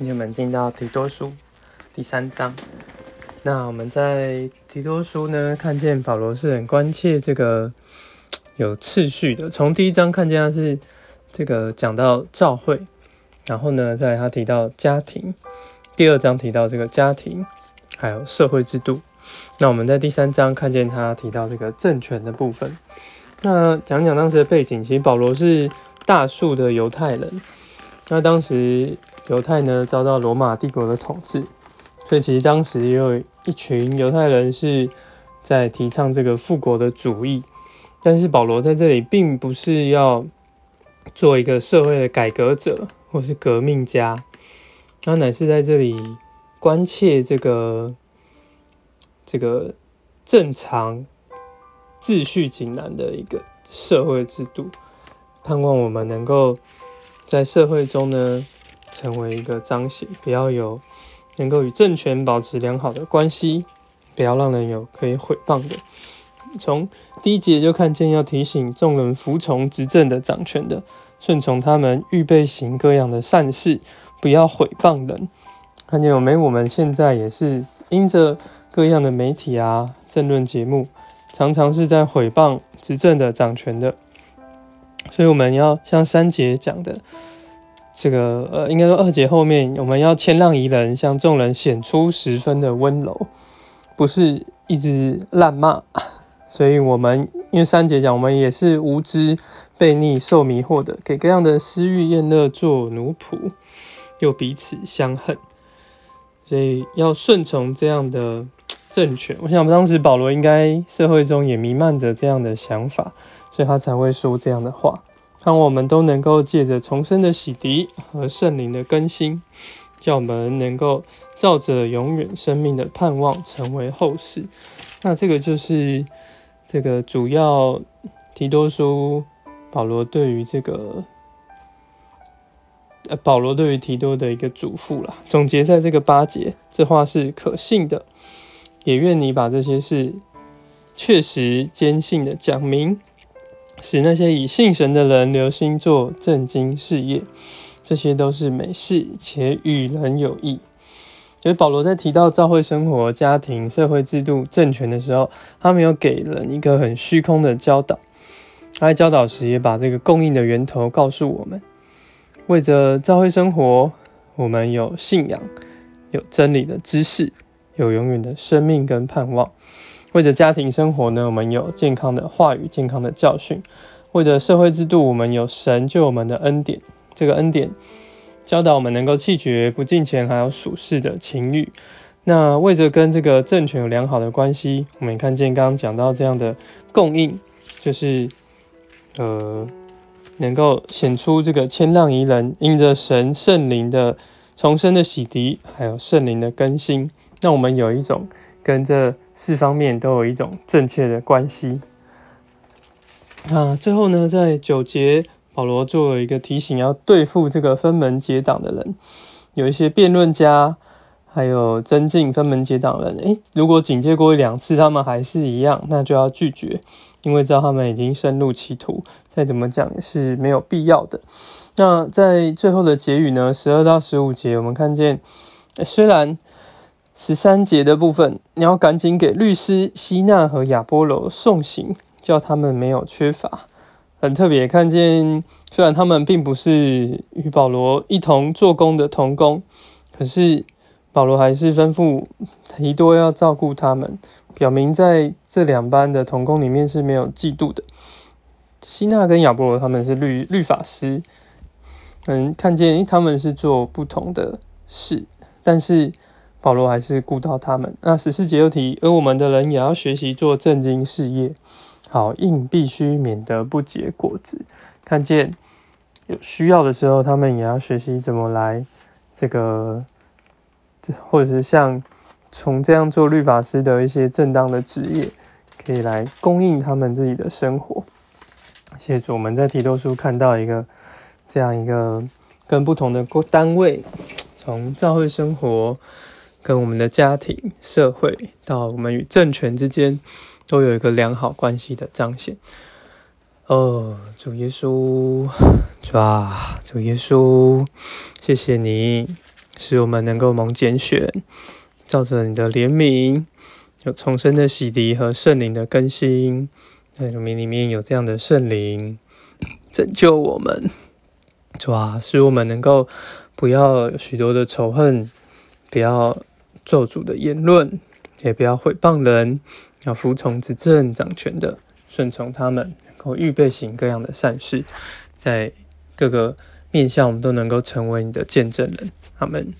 今天我们进到提多书第三章。那我们在提多书呢，看见保罗是很关切这个有次序的。从第一章看见他是这个讲到教会，然后呢，在他提到家庭，第二章提到这个家庭，还有社会制度。那我们在第三章看见他提到这个政权的部分。那讲讲当时的背景，其实保罗是大数的犹太人。那当时。犹太呢遭到罗马帝国的统治，所以其实当时也有一群犹太人是在提倡这个复国的主义。但是保罗在这里并不是要做一个社会的改革者或是革命家，他乃是在这里关切这个这个正常秩序井然的一个社会制度，盼望我们能够在社会中呢。成为一个彰显，不要有能够与政权保持良好的关系，不要让人有可以毁谤的。从第一节就看见要提醒众人服从执政的掌权的，顺从他们，预备行各样的善事，不要毁谤人。看见有没？我们现在也是因着各样的媒体啊、政论节目，常常是在毁谤执政的掌权的，所以我们要像三节讲的。这个呃，应该说二姐后面我们要谦让宜人，向众人显出十分的温柔，不是一直烂骂。所以，我们因为三姐讲，我们也是无知、悖逆、受迷惑的，给各样的私欲、厌乐做奴仆，又彼此相恨。所以，要顺从这样的政权。我想，当时保罗应该社会中也弥漫着这样的想法，所以他才会说这样的话。让我们都能够借着重生的洗涤和圣灵的更新，叫我们能够照着永远生命的盼望成为后世。那这个就是这个主要提多书保罗对于这个呃保罗对于提多的一个嘱咐啦。总结在这个八节，这话是可信的，也愿你把这些事确实坚信的讲明。使那些以信神的人留心做正经事业，这些都是美事，且与人有益。所以保罗在提到教会生活、家庭、社会制度、政权的时候，他没有给人一个很虚空的教导。他在教导时也把这个供应的源头告诉我们：为着教会生活，我们有信仰，有真理的知识，有永远的生命跟盼望。为着家庭生活呢，我们有健康的话语、健康的教训；为着社会制度，我们有神救我们的恩典。这个恩典教导我们能够弃绝不敬钱，还有属世的情欲。那为着跟这个政权有良好的关系，我们看见刚刚讲到这样的供应，就是呃，能够显出这个谦让宜人，因着神圣灵的重生的洗涤，还有圣灵的更新，让我们有一种。跟这四方面都有一种正确的关系。那最后呢，在九节，保罗做了一个提醒，要对付这个分门结党的人，有一些辩论家，还有增进分门结党人。诶，如果警戒过一两次，他们还是一样，那就要拒绝，因为知道他们已经深入歧途，再怎么讲也是没有必要的。那在最后的结语呢，十二到十五节，我们看见，虽然。十三节的部分，你要赶紧给律师希纳和亚波罗送行，叫他们没有缺乏。很特别，看见虽然他们并不是与保罗一同做工的同工，可是保罗还是吩咐提多要照顾他们，表明在这两班的同工里面是没有嫉妒的。希纳跟亚波罗他们是律律法师，嗯，看见他们是做不同的事，但是。保罗还是顾到他们。那十四节又提，而我们的人也要学习做正经事业，好应必须免得不结果子。看见有需要的时候，他们也要学习怎么来这个，或者是像从这样做律法师的一些正当的职业，可以来供应他们自己的生活。谢谢主，我们在提多书看到一个这样一个跟不同的单位，从教会生活。跟我们的家庭、社会，到我们与政权之间，都有一个良好关系的彰显。哦，主耶稣，主啊，主耶稣，谢谢你使我们能够蒙拣选，照着你的怜悯，有重生的洗涤和圣灵的更新，在里面里面有这样的圣灵拯救我们，主啊，使我们能够不要许多的仇恨，不要做主的言论，也不要毁谤人，要服从执政掌权的，顺从他们，能够预备行各样的善事，在各个面向，我们都能够成为你的见证人。阿门。